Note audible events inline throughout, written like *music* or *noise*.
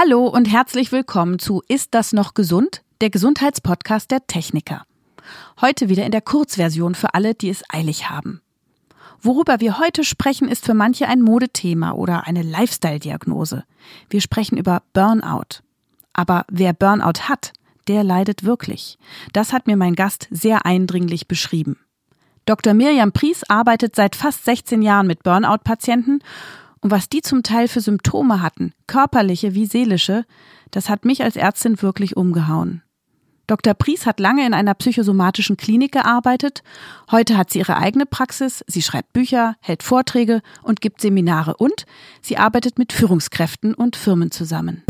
Hallo und herzlich willkommen zu Ist das noch gesund? Der Gesundheitspodcast der Techniker. Heute wieder in der Kurzversion für alle, die es eilig haben. Worüber wir heute sprechen, ist für manche ein Modethema oder eine Lifestyle-Diagnose. Wir sprechen über Burnout. Aber wer Burnout hat, der leidet wirklich. Das hat mir mein Gast sehr eindringlich beschrieben. Dr. Miriam Pries arbeitet seit fast 16 Jahren mit Burnout-Patienten und was die zum Teil für Symptome hatten, körperliche wie seelische, das hat mich als Ärztin wirklich umgehauen. Dr. Pries hat lange in einer psychosomatischen Klinik gearbeitet. Heute hat sie ihre eigene Praxis. Sie schreibt Bücher, hält Vorträge und gibt Seminare und sie arbeitet mit Führungskräften und Firmen zusammen.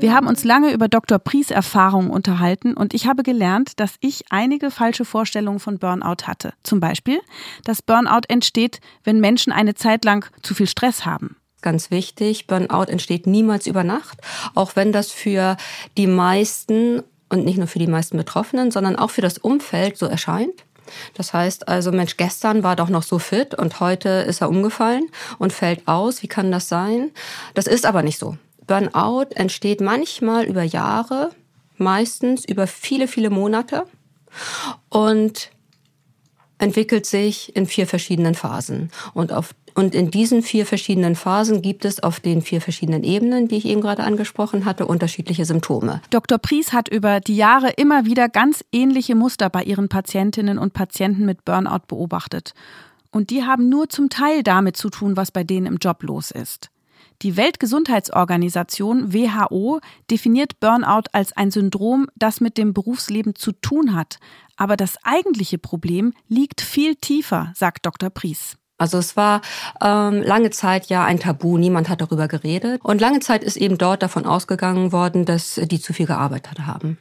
Wir haben uns lange über Dr. Pries Erfahrungen unterhalten und ich habe gelernt, dass ich einige falsche Vorstellungen von Burnout hatte. Zum Beispiel, dass Burnout entsteht, wenn Menschen eine Zeit lang zu viel Stress haben ganz wichtig. Burnout entsteht niemals über Nacht, auch wenn das für die meisten und nicht nur für die meisten Betroffenen, sondern auch für das Umfeld so erscheint. Das heißt also, Mensch, gestern war doch noch so fit und heute ist er umgefallen und fällt aus. Wie kann das sein? Das ist aber nicht so. Burnout entsteht manchmal über Jahre, meistens über viele, viele Monate und entwickelt sich in vier verschiedenen Phasen. Und, auf, und in diesen vier verschiedenen Phasen gibt es auf den vier verschiedenen Ebenen, die ich eben gerade angesprochen hatte, unterschiedliche Symptome. Dr. Pries hat über die Jahre immer wieder ganz ähnliche Muster bei ihren Patientinnen und Patienten mit Burnout beobachtet. Und die haben nur zum Teil damit zu tun, was bei denen im Job los ist. Die Weltgesundheitsorganisation WHO definiert Burnout als ein Syndrom, das mit dem Berufsleben zu tun hat. Aber das eigentliche Problem liegt viel tiefer, sagt Dr. Pries. Also es war ähm, lange Zeit ja ein Tabu, niemand hat darüber geredet. Und lange Zeit ist eben dort davon ausgegangen worden, dass die zu viel gearbeitet haben.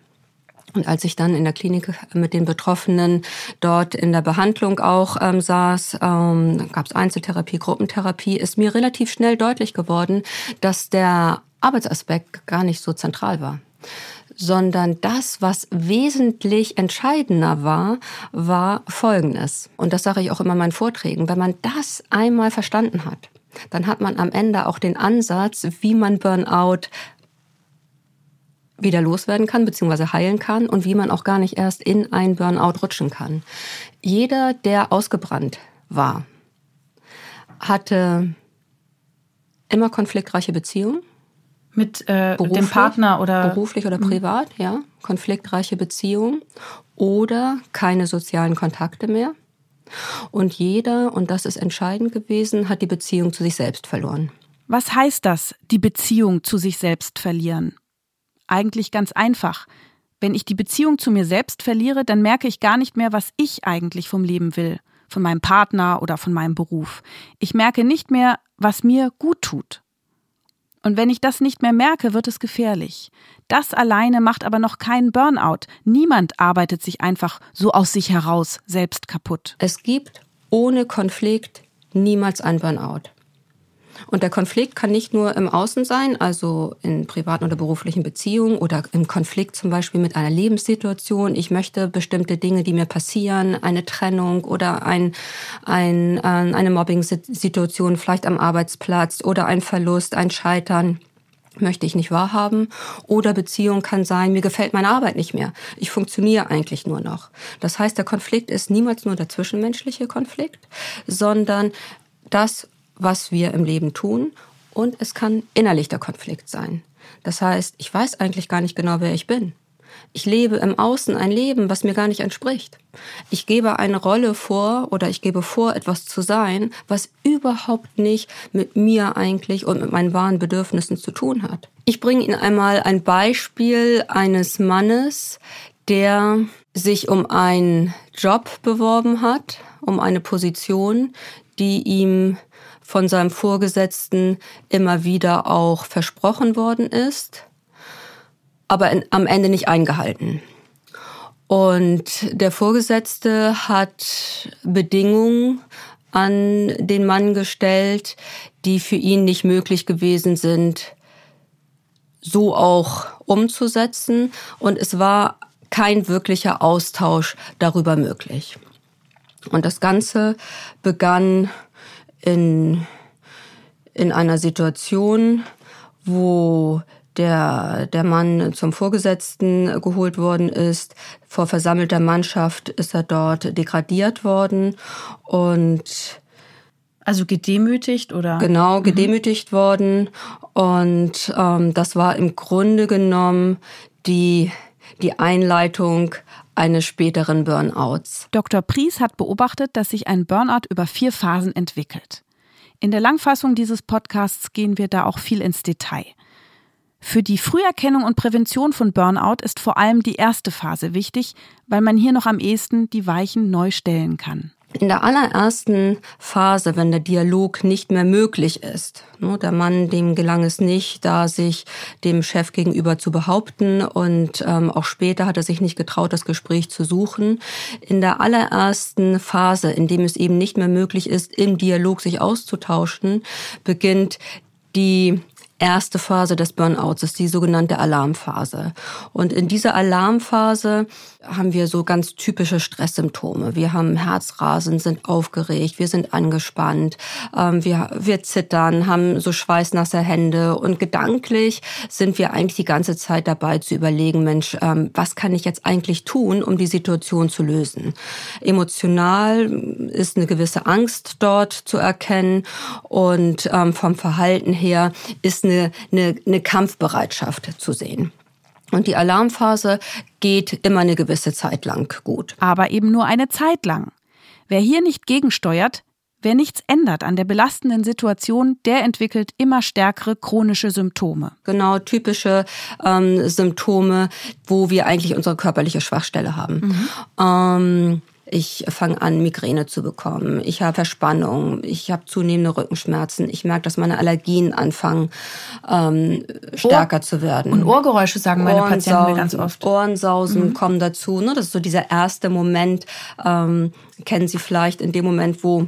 Und als ich dann in der Klinik mit den Betroffenen dort in der Behandlung auch ähm, saß, ähm, gab es Einzeltherapie, Gruppentherapie, ist mir relativ schnell deutlich geworden, dass der Arbeitsaspekt gar nicht so zentral war sondern das, was wesentlich entscheidender war, war Folgendes. Und das sage ich auch immer in meinen Vorträgen. Wenn man das einmal verstanden hat, dann hat man am Ende auch den Ansatz, wie man Burnout wieder loswerden kann bzw. heilen kann und wie man auch gar nicht erst in ein Burnout rutschen kann. Jeder, der ausgebrannt war, hatte immer konfliktreiche Beziehungen. Mit äh, dem Partner oder beruflich oder mhm. privat, ja, konfliktreiche Beziehungen oder keine sozialen Kontakte mehr. Und jeder, und das ist entscheidend gewesen, hat die Beziehung zu sich selbst verloren. Was heißt das, die Beziehung zu sich selbst verlieren? Eigentlich ganz einfach. Wenn ich die Beziehung zu mir selbst verliere, dann merke ich gar nicht mehr, was ich eigentlich vom Leben will, von meinem Partner oder von meinem Beruf. Ich merke nicht mehr, was mir gut tut. Und wenn ich das nicht mehr merke, wird es gefährlich. Das alleine macht aber noch keinen Burnout. Niemand arbeitet sich einfach so aus sich heraus selbst kaputt. Es gibt ohne Konflikt niemals ein Burnout. Und der Konflikt kann nicht nur im Außen sein, also in privaten oder beruflichen Beziehungen oder im Konflikt zum Beispiel mit einer Lebenssituation. Ich möchte bestimmte Dinge, die mir passieren, eine Trennung oder ein, ein, äh, eine Mobbing-Situation vielleicht am Arbeitsplatz oder ein Verlust, ein Scheitern möchte ich nicht wahrhaben. Oder Beziehung kann sein, mir gefällt meine Arbeit nicht mehr. Ich funktioniere eigentlich nur noch. Das heißt, der Konflikt ist niemals nur der zwischenmenschliche Konflikt, sondern das, was wir im Leben tun und es kann innerlich der Konflikt sein. Das heißt, ich weiß eigentlich gar nicht genau, wer ich bin. Ich lebe im Außen ein Leben, was mir gar nicht entspricht. Ich gebe eine Rolle vor oder ich gebe vor, etwas zu sein, was überhaupt nicht mit mir eigentlich und mit meinen wahren Bedürfnissen zu tun hat. Ich bringe Ihnen einmal ein Beispiel eines Mannes, der sich um einen Job beworben hat, um eine Position, die ihm von seinem Vorgesetzten immer wieder auch versprochen worden ist, aber in, am Ende nicht eingehalten. Und der Vorgesetzte hat Bedingungen an den Mann gestellt, die für ihn nicht möglich gewesen sind, so auch umzusetzen. Und es war kein wirklicher Austausch darüber möglich. Und das Ganze begann in, in einer Situation, wo der, der Mann zum Vorgesetzten geholt worden ist. Vor versammelter Mannschaft ist er dort degradiert worden und also gedemütigt oder? Genau, mhm. gedemütigt mhm. worden. Und ähm, das war im Grunde genommen die, die Einleitung eines späteren Burnouts. Dr. Pries hat beobachtet, dass sich ein Burnout über vier Phasen entwickelt. In der Langfassung dieses Podcasts gehen wir da auch viel ins Detail. Für die Früherkennung und Prävention von Burnout ist vor allem die erste Phase wichtig, weil man hier noch am ehesten die Weichen neu stellen kann. In der allerersten Phase, wenn der Dialog nicht mehr möglich ist, ne, der Mann, dem gelang es nicht, da sich dem Chef gegenüber zu behaupten und ähm, auch später hat er sich nicht getraut, das Gespräch zu suchen. In der allerersten Phase, in dem es eben nicht mehr möglich ist, im Dialog sich auszutauschen, beginnt die erste Phase des Burnouts ist die sogenannte Alarmphase. Und in dieser Alarmphase haben wir so ganz typische Stresssymptome. Wir haben Herzrasen, sind aufgeregt, wir sind angespannt, ähm, wir, wir zittern, haben so schweißnasse Hände und gedanklich sind wir eigentlich die ganze Zeit dabei zu überlegen, Mensch, ähm, was kann ich jetzt eigentlich tun, um die Situation zu lösen? Emotional ist eine gewisse Angst dort zu erkennen und ähm, vom Verhalten her ist eine eine, eine, eine Kampfbereitschaft zu sehen. Und die Alarmphase geht immer eine gewisse Zeit lang gut. Aber eben nur eine Zeit lang. Wer hier nicht gegensteuert, wer nichts ändert an der belastenden Situation, der entwickelt immer stärkere chronische Symptome. Genau, typische ähm, Symptome, wo wir eigentlich unsere körperliche Schwachstelle haben. Mhm. Ähm, ich fange an, Migräne zu bekommen. Ich habe Verspannung. Ich habe zunehmende Rückenschmerzen. Ich merke, dass meine Allergien anfangen, ähm, stärker Ohr zu werden. Und Ohrgeräusche sagen meine Patienten mir ganz oft. Ohrensausen mhm. kommen dazu. Ne? Das ist so dieser erste Moment, ähm, kennen Sie vielleicht in dem Moment, wo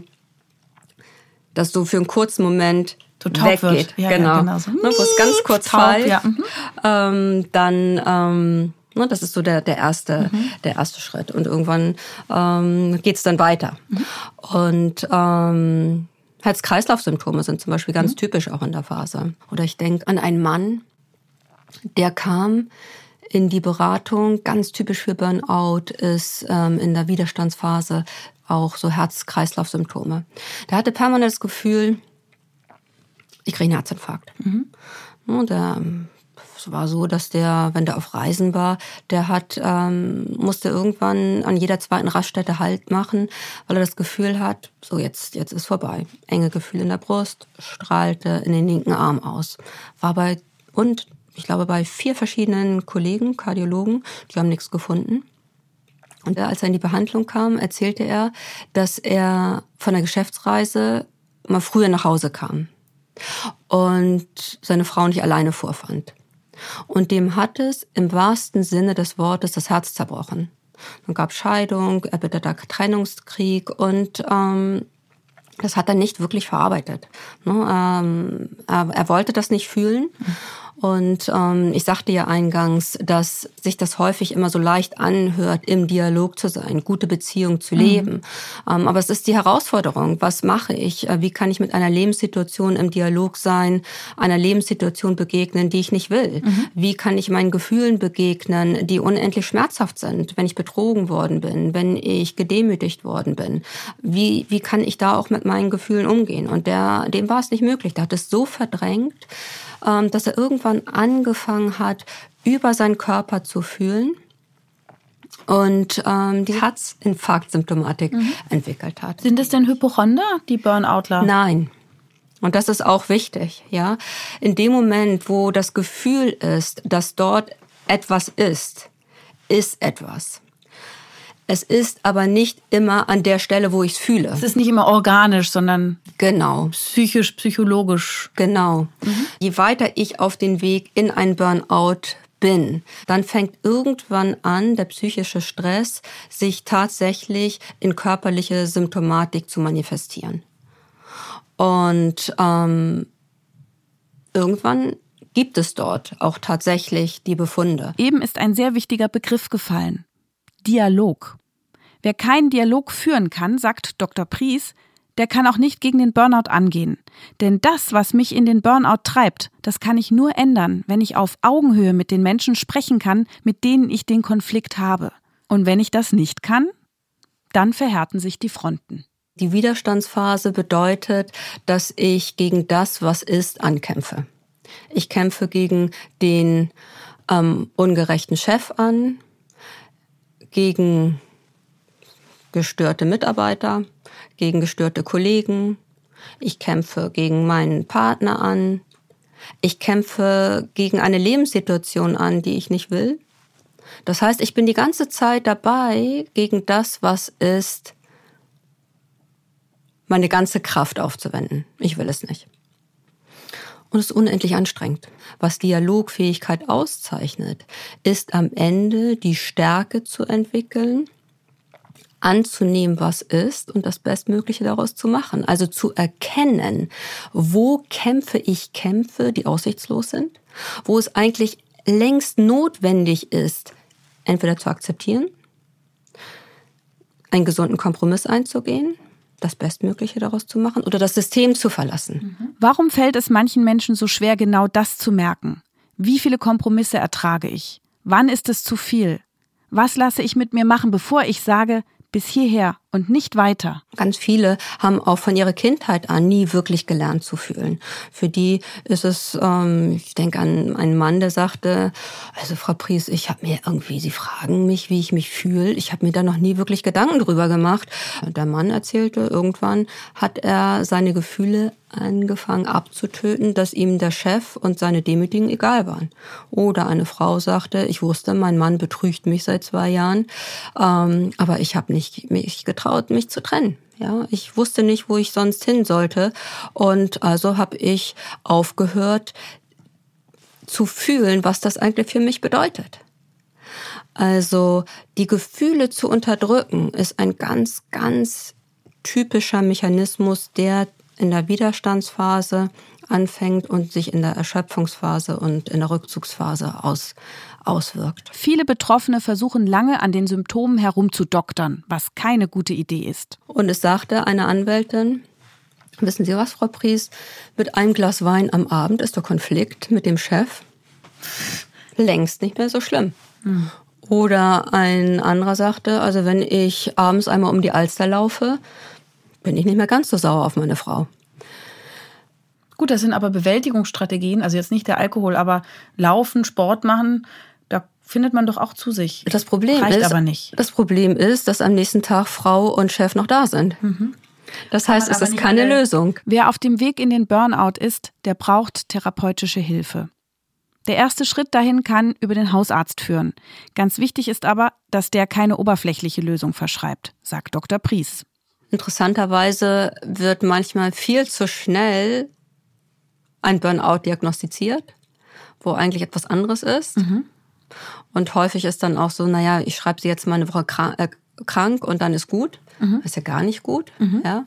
das so für einen kurzen Moment so weggeht. Wird. Ja, genau. Ja, genau so. ne? Wo es ganz kurz taub, Ja. Mhm. Ähm, dann... Ähm, Ne, das ist so der, der, erste, mhm. der erste Schritt. Und irgendwann ähm, geht es dann weiter. Mhm. Und ähm, Herz-Kreislauf-Symptome sind zum Beispiel ganz mhm. typisch auch in der Phase. Oder ich denke an einen Mann, der kam in die Beratung, ganz typisch für Burnout ist ähm, in der Widerstandsphase auch so Herz-Kreislauf-Symptome. Der hatte permanent das Gefühl, ich kriege einen Herzinfarkt. Mhm. Und der war so, dass der, wenn der auf Reisen war, der hat, ähm, musste irgendwann an jeder zweiten Raststätte Halt machen, weil er das Gefühl hat, so jetzt, jetzt ist vorbei. Enge Gefühl in der Brust, strahlte in den linken Arm aus. War bei, und ich glaube bei vier verschiedenen Kollegen, Kardiologen, die haben nichts gefunden. Und als er in die Behandlung kam, erzählte er, dass er von der Geschäftsreise mal früher nach Hause kam und seine Frau nicht alleine vorfand. Und dem hat es im wahrsten Sinne des Wortes das Herz zerbrochen. Dann gab Scheidung, erbitterter Trennungskrieg und ähm, das hat er nicht wirklich verarbeitet. Ne? Ähm, er, er wollte das nicht fühlen. Und ähm, ich sagte ja eingangs, dass sich das häufig immer so leicht anhört, im Dialog zu sein, gute Beziehung zu leben. Mhm. Ähm, aber es ist die Herausforderung. Was mache ich? Äh, wie kann ich mit einer Lebenssituation im Dialog sein, einer Lebenssituation begegnen, die ich nicht will? Mhm. Wie kann ich meinen Gefühlen begegnen, die unendlich schmerzhaft sind, wenn ich betrogen worden bin, wenn ich gedemütigt worden bin? Wie, wie kann ich da auch mit meinen Gefühlen umgehen? Und der, dem war es nicht möglich. Der hat es so verdrängt, dass er irgendwann angefangen hat, über seinen Körper zu fühlen und ähm, die Herzinfarktsymptomatik mhm. entwickelt hat. Sind es denn Hypochonder, die Burnoutler? Nein. Und das ist auch wichtig, ja. In dem Moment, wo das Gefühl ist, dass dort etwas ist, ist etwas. Es ist aber nicht immer an der Stelle, wo ich es fühle. Es ist nicht immer organisch, sondern genau psychisch, psychologisch. Genau. Mhm. Je weiter ich auf den Weg in ein Burnout bin, dann fängt irgendwann an, der psychische Stress sich tatsächlich in körperliche Symptomatik zu manifestieren. Und ähm, irgendwann gibt es dort auch tatsächlich die Befunde. Eben ist ein sehr wichtiger Begriff gefallen. Dialog. Wer keinen Dialog führen kann, sagt Dr. Pries, der kann auch nicht gegen den Burnout angehen. Denn das, was mich in den Burnout treibt, das kann ich nur ändern, wenn ich auf Augenhöhe mit den Menschen sprechen kann, mit denen ich den Konflikt habe. Und wenn ich das nicht kann, dann verhärten sich die Fronten. Die Widerstandsphase bedeutet, dass ich gegen das, was ist, ankämpfe. Ich kämpfe gegen den ähm, ungerechten Chef an, gegen gestörte Mitarbeiter, gegen gestörte Kollegen. Ich kämpfe gegen meinen Partner an. Ich kämpfe gegen eine Lebenssituation an, die ich nicht will. Das heißt, ich bin die ganze Zeit dabei, gegen das, was ist, meine ganze Kraft aufzuwenden. Ich will es nicht. Und es ist unendlich anstrengend. Was Dialogfähigkeit auszeichnet, ist am Ende die Stärke zu entwickeln, anzunehmen, was ist und das Bestmögliche daraus zu machen. Also zu erkennen, wo Kämpfe ich kämpfe, die aussichtslos sind, wo es eigentlich längst notwendig ist, entweder zu akzeptieren, einen gesunden Kompromiss einzugehen, das Bestmögliche daraus zu machen oder das System zu verlassen. Mhm. Warum fällt es manchen Menschen so schwer, genau das zu merken? Wie viele Kompromisse ertrage ich? Wann ist es zu viel? Was lasse ich mit mir machen, bevor ich sage, bis hierher und nicht weiter. Ganz viele haben auch von ihrer Kindheit an nie wirklich gelernt zu fühlen. Für die ist es, ähm, ich denke an einen Mann, der sagte, also Frau Pries, ich habe mir irgendwie, Sie fragen mich, wie ich mich fühle. Ich habe mir da noch nie wirklich Gedanken drüber gemacht. Der Mann erzählte, irgendwann hat er seine Gefühle angefangen abzutöten, dass ihm der Chef und seine Demütigen egal waren. Oder eine Frau sagte, ich wusste, mein Mann betrügt mich seit zwei Jahren, ähm, aber ich habe nicht mich getraut, mich zu trennen. Ja, ich wusste nicht, wo ich sonst hin sollte und also habe ich aufgehört zu fühlen, was das eigentlich für mich bedeutet. Also die Gefühle zu unterdrücken ist ein ganz, ganz typischer Mechanismus, der in der Widerstandsphase anfängt und sich in der Erschöpfungsphase und in der Rückzugsphase aus, auswirkt. Viele Betroffene versuchen lange an den Symptomen herumzudoktern, was keine gute Idee ist. Und es sagte eine Anwältin, wissen Sie was, Frau Pries, mit einem Glas Wein am Abend ist der Konflikt mit dem Chef längst nicht mehr so schlimm. Hm. Oder ein anderer sagte, also wenn ich abends einmal um die Alster laufe, bin ich nicht mehr ganz so sauer auf meine Frau. Gut, das sind aber Bewältigungsstrategien, also jetzt nicht der Alkohol, aber Laufen, Sport machen, findet man doch auch zu sich. Das Problem Reicht ist, aber nicht. Das Problem ist, dass am nächsten Tag Frau und Chef noch da sind. Mhm. Das heißt, es ist keine Lösung. Wer auf dem Weg in den Burnout ist, der braucht therapeutische Hilfe. Der erste Schritt dahin kann über den Hausarzt führen. Ganz wichtig ist aber, dass der keine oberflächliche Lösung verschreibt, sagt Dr. Pries. Interessanterweise wird manchmal viel zu schnell ein Burnout diagnostiziert, wo eigentlich etwas anderes ist. Mhm. Und häufig ist dann auch so, naja, ich schreibe sie jetzt mal eine Woche äh, krank, und dann ist gut. Mhm. Ist ja gar nicht gut. Mhm. Ja.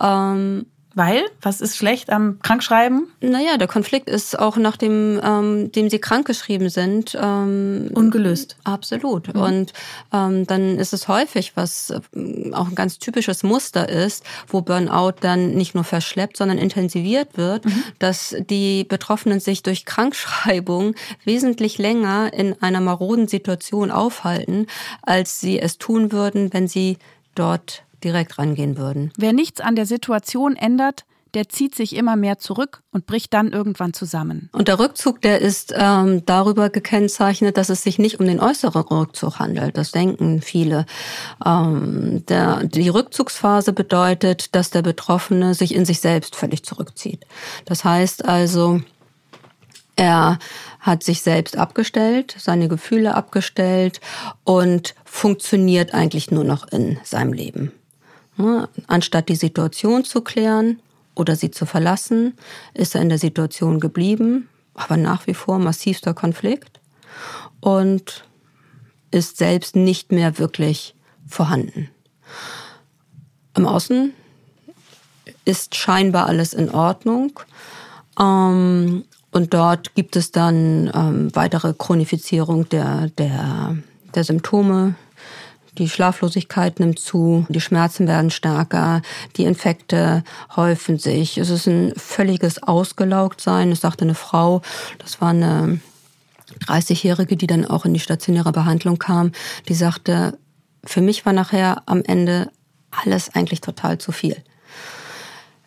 Ähm, weil? Was ist schlecht am Krankschreiben? Naja, der Konflikt ist auch nachdem ähm, dem sie krankgeschrieben sind. Ähm, Ungelöst. Absolut. Mhm. Und ähm, dann ist es häufig, was äh, auch ein ganz typisches Muster ist, wo Burnout dann nicht nur verschleppt, sondern intensiviert wird, mhm. dass die Betroffenen sich durch Krankschreibung *laughs* wesentlich länger in einer maroden Situation aufhalten, als sie es tun würden, wenn sie dort direkt rangehen würden. Wer nichts an der Situation ändert, der zieht sich immer mehr zurück und bricht dann irgendwann zusammen. Und der Rückzug, der ist ähm, darüber gekennzeichnet, dass es sich nicht um den äußeren Rückzug handelt. Das denken viele. Ähm, der, die Rückzugsphase bedeutet, dass der Betroffene sich in sich selbst völlig zurückzieht. Das heißt also, er hat sich selbst abgestellt, seine Gefühle abgestellt und funktioniert eigentlich nur noch in seinem Leben. Ne? Anstatt die Situation zu klären oder sie zu verlassen, ist er in der Situation geblieben, aber nach wie vor massivster Konflikt und ist selbst nicht mehr wirklich vorhanden. Im Außen ist scheinbar alles in Ordnung. Ähm, Und dort gibt es dann ähm, weitere Chronifizierung der, der, der Symptome. Die Schlaflosigkeit nimmt zu, die Schmerzen werden stärker, die Infekte häufen sich. Es ist ein völliges Ausgelaugtsein. Es sagte eine Frau, das war eine 30-Jährige, die dann auch in die stationäre Behandlung kam, die sagte, für mich war nachher am Ende alles eigentlich total zu viel.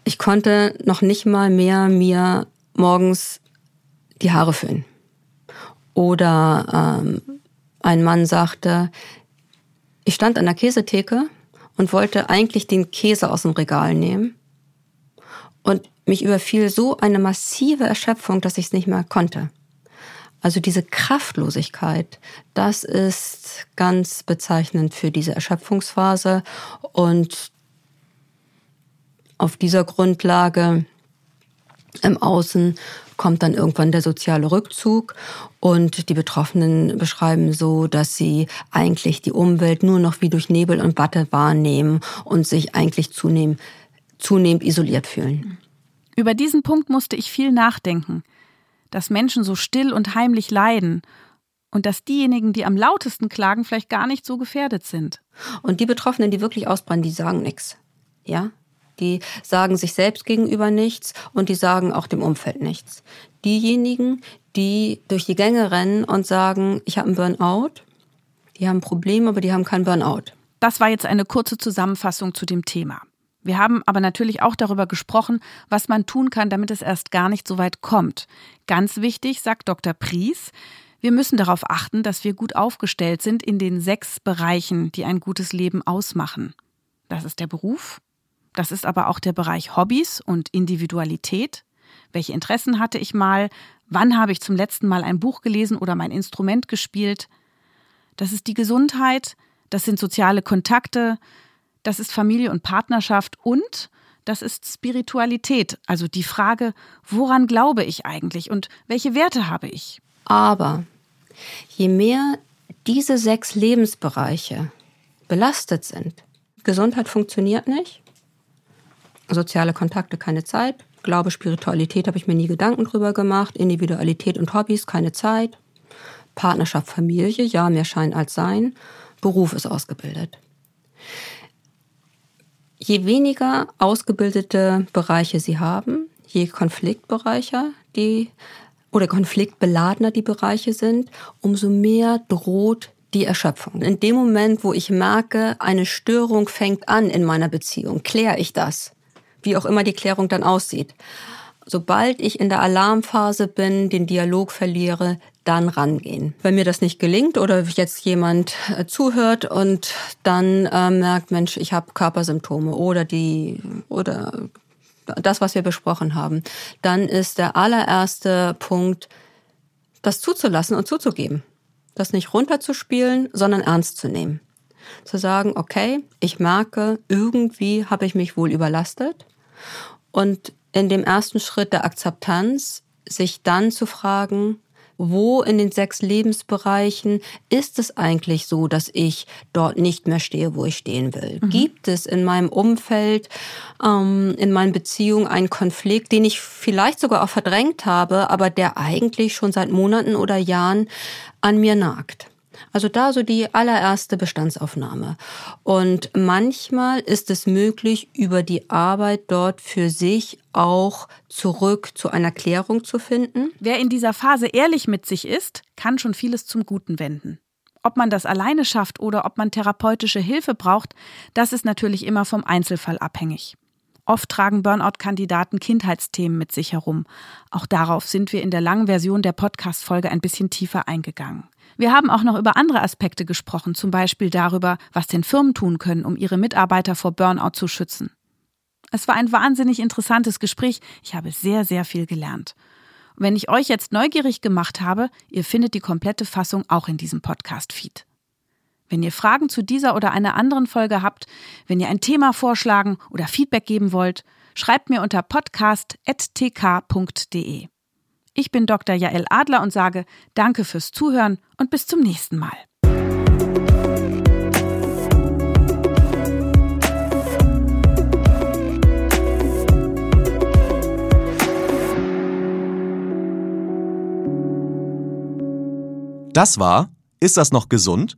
Ich konnte noch nicht mal mehr mir morgens die Haare föhnen. Oder ähm, ein Mann sagte, ich stand an der Käsetheke und wollte eigentlich den Käse aus dem Regal nehmen. Und mich überfiel so eine massive Erschöpfung, dass ich es nicht mehr konnte. Also diese Kraftlosigkeit, das ist ganz bezeichnend für diese Erschöpfungsphase. Und auf dieser Grundlage im Außen kommt dann irgendwann der soziale Rückzug und die Betroffenen beschreiben so, dass sie eigentlich die Umwelt nur noch wie durch Nebel und Watte wahrnehmen und sich eigentlich zunehmend, zunehmend isoliert fühlen. Über diesen Punkt musste ich viel nachdenken dass Menschen so still und heimlich leiden und dass diejenigen, die am lautesten klagen, vielleicht gar nicht so gefährdet sind. Und die Betroffenen, die wirklich ausbrennen, die sagen nichts. Ja? Die sagen sich selbst gegenüber nichts und die sagen auch dem Umfeld nichts. Diejenigen, die durch die Gänge rennen und sagen, ich habe einen Burnout, die haben ein Problem, aber die haben keinen Burnout. Das war jetzt eine kurze Zusammenfassung zu dem Thema. Wir haben aber natürlich auch darüber gesprochen, was man tun kann, damit es erst gar nicht so weit kommt. Ganz wichtig, sagt Dr. Pries, wir müssen darauf achten, dass wir gut aufgestellt sind in den sechs Bereichen, die ein gutes Leben ausmachen. Das ist der Beruf, das ist aber auch der Bereich Hobbys und Individualität. Welche Interessen hatte ich mal? Wann habe ich zum letzten Mal ein Buch gelesen oder mein Instrument gespielt? Das ist die Gesundheit, das sind soziale Kontakte, das ist Familie und Partnerschaft und das ist Spiritualität, also die Frage, woran glaube ich eigentlich und welche Werte habe ich? Aber je mehr diese sechs Lebensbereiche belastet sind, Gesundheit funktioniert nicht, soziale Kontakte keine Zeit, Glaube, Spiritualität habe ich mir nie Gedanken drüber gemacht, Individualität und Hobbys keine Zeit, Partnerschaft, Familie, ja, mehr Schein als Sein, Beruf ist ausgebildet. Je weniger ausgebildete Bereiche sie haben, je konfliktbereicher die oder konfliktbeladener die Bereiche sind, umso mehr droht die Erschöpfung. In dem Moment, wo ich merke, eine Störung fängt an in meiner Beziehung, kläre ich das, wie auch immer die Klärung dann aussieht. Sobald ich in der Alarmphase bin, den Dialog verliere, dann rangehen. Wenn mir das nicht gelingt oder jetzt jemand äh, zuhört und dann äh, merkt, Mensch, ich habe Körpersymptome oder die oder das, was wir besprochen haben, dann ist der allererste Punkt, das zuzulassen und zuzugeben. Das nicht runterzuspielen, sondern ernst zu nehmen. Zu sagen, okay, ich merke, irgendwie habe ich mich wohl überlastet. Und in dem ersten Schritt der Akzeptanz sich dann zu fragen, wo in den sechs Lebensbereichen ist es eigentlich so, dass ich dort nicht mehr stehe, wo ich stehen will? Mhm. Gibt es in meinem Umfeld, ähm, in meinen Beziehungen einen Konflikt, den ich vielleicht sogar auch verdrängt habe, aber der eigentlich schon seit Monaten oder Jahren an mir nagt? Also da so die allererste Bestandsaufnahme. Und manchmal ist es möglich, über die Arbeit dort für sich auch zurück zu einer Klärung zu finden. Wer in dieser Phase ehrlich mit sich ist, kann schon vieles zum Guten wenden. Ob man das alleine schafft oder ob man therapeutische Hilfe braucht, das ist natürlich immer vom Einzelfall abhängig. Oft tragen Burnout-Kandidaten Kindheitsthemen mit sich herum. Auch darauf sind wir in der langen Version der Podcast-Folge ein bisschen tiefer eingegangen. Wir haben auch noch über andere Aspekte gesprochen, zum Beispiel darüber, was denn Firmen tun können, um ihre Mitarbeiter vor Burnout zu schützen. Es war ein wahnsinnig interessantes Gespräch. Ich habe sehr, sehr viel gelernt. Wenn ich euch jetzt neugierig gemacht habe, ihr findet die komplette Fassung auch in diesem Podcast-Feed. Wenn ihr Fragen zu dieser oder einer anderen Folge habt, wenn ihr ein Thema vorschlagen oder Feedback geben wollt, schreibt mir unter podcast.tk.de. Ich bin Dr. Jael Adler und sage Danke fürs Zuhören und bis zum nächsten Mal. Das war Ist das noch gesund?